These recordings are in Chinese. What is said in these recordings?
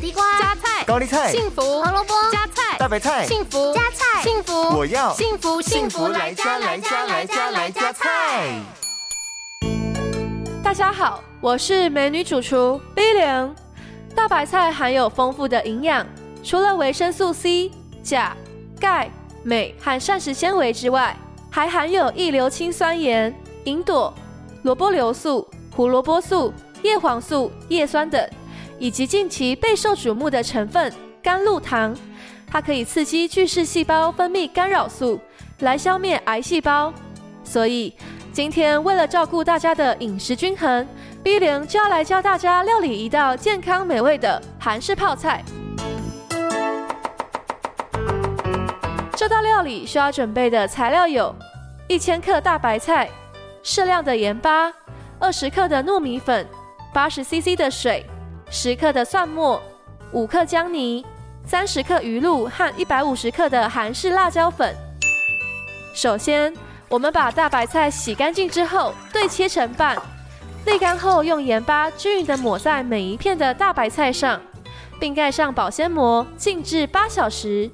地瓜、加菜、高丽菜、幸福、胡萝卜、加菜、大白菜、幸福、加菜、幸福，我要幸福幸福来加来加来加来加菜。大家好，我是美女主厨 Billion。大白菜含有丰富的营养，除了维生素 C、钾、钙、镁和膳食纤维之外，还含有异硫氰酸盐、吲哚、萝卜硫素、胡萝卜素、叶黄素、叶酸等，以及近期备受瞩目的成分甘露糖。它可以刺激巨噬细胞分泌干扰素，来消灭癌细胞。所以今天为了照顾大家的饮食均衡，Billion 就要来教大家料理一道健康美味的韩式泡菜。这道料理需要准备的材料有：一千克大白菜、适量的盐巴、二十克的糯米粉、八十 CC 的水、十克的蒜末、五克姜泥。三十克鱼露和一百五十克的韩式辣椒粉。首先，我们把大白菜洗干净之后，对切成半，沥干后用盐巴均匀地抹在每一片的大白菜上，并盖上保鲜膜，静置八小时。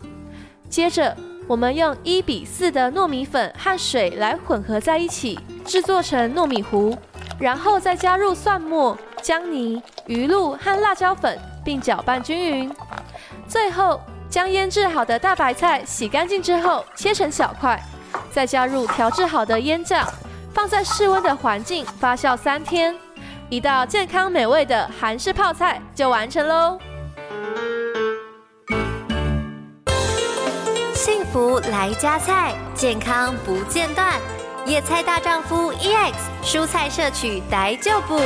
接着，我们用一比四的糯米粉和水来混合在一起，制作成糯米糊，然后再加入蒜末、姜泥、鱼露和辣椒粉，并搅拌均匀。最后，将腌制好的大白菜洗干净之后切成小块，再加入调制好的腌酱，放在室温的环境发酵三天，一道健康美味的韩式泡菜就完成喽。幸福来加菜，健康不间断。野菜大丈夫 EX，蔬菜摄取逮就补。